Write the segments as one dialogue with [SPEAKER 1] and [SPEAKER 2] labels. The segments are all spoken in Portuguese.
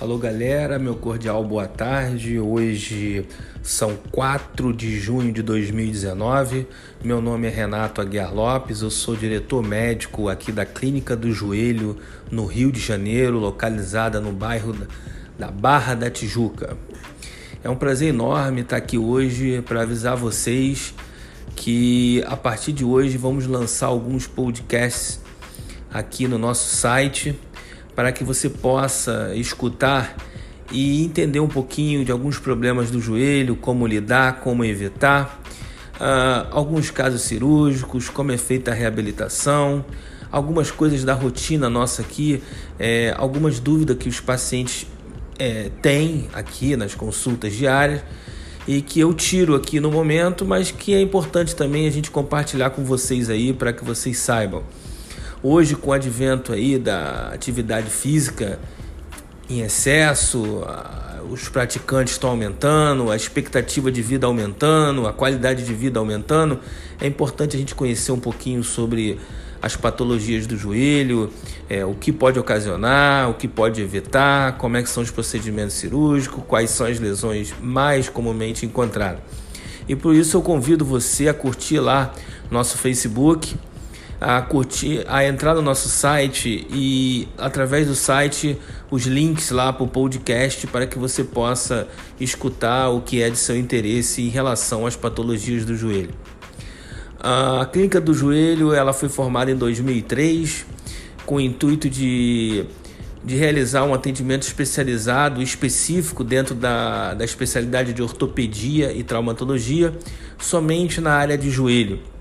[SPEAKER 1] Alô galera, meu cordial boa tarde. Hoje são 4 de junho de 2019. Meu nome é Renato Aguiar Lopes, eu sou diretor médico aqui da Clínica do Joelho, no Rio de Janeiro, localizada no bairro da Barra da Tijuca. É um prazer enorme estar aqui hoje para avisar vocês que a partir de hoje vamos lançar alguns podcasts aqui no nosso site para que você possa escutar e entender um pouquinho de alguns problemas do joelho, como lidar, como evitar, uh, alguns casos cirúrgicos, como é feita a reabilitação, algumas coisas da rotina nossa aqui, é, algumas dúvidas que os pacientes é, têm aqui nas consultas diárias e que eu tiro aqui no momento, mas que é importante também a gente compartilhar com vocês aí para que vocês saibam. Hoje, com o advento aí da atividade física em excesso, os praticantes estão aumentando, a expectativa de vida aumentando, a qualidade de vida aumentando, é importante a gente conhecer um pouquinho sobre as patologias do joelho, é, o que pode ocasionar, o que pode evitar, como é que são os procedimentos cirúrgicos, quais são as lesões mais comumente encontradas. E por isso eu convido você a curtir lá nosso Facebook, a curtir, a entrar no nosso site e através do site os links lá para o podcast para que você possa escutar o que é de seu interesse em relação às patologias do joelho. A clínica do joelho ela foi formada em 2003 com o intuito de, de realizar um atendimento especializado específico dentro da, da especialidade de ortopedia e traumatologia somente na área de joelho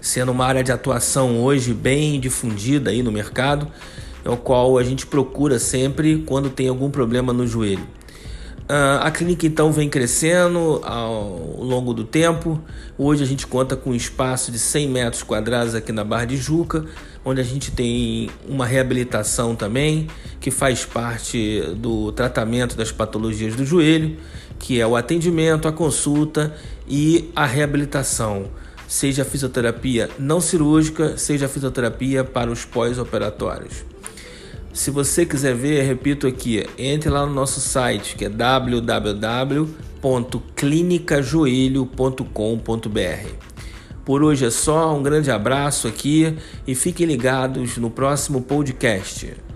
[SPEAKER 1] sendo uma área de atuação hoje bem difundida aí no mercado, é o qual a gente procura sempre quando tem algum problema no joelho. Uh, a clínica então vem crescendo ao longo do tempo. Hoje a gente conta com um espaço de 100 metros quadrados aqui na Barra de Juca, onde a gente tem uma reabilitação também, que faz parte do tratamento das patologias do joelho, que é o atendimento, a consulta e a reabilitação seja fisioterapia não cirúrgica, seja fisioterapia para os pós-operatórios. Se você quiser ver, repito aqui, entre lá no nosso site que é www.clinicajoelho.com.br. Por hoje é só, um grande abraço aqui e fiquem ligados no próximo podcast.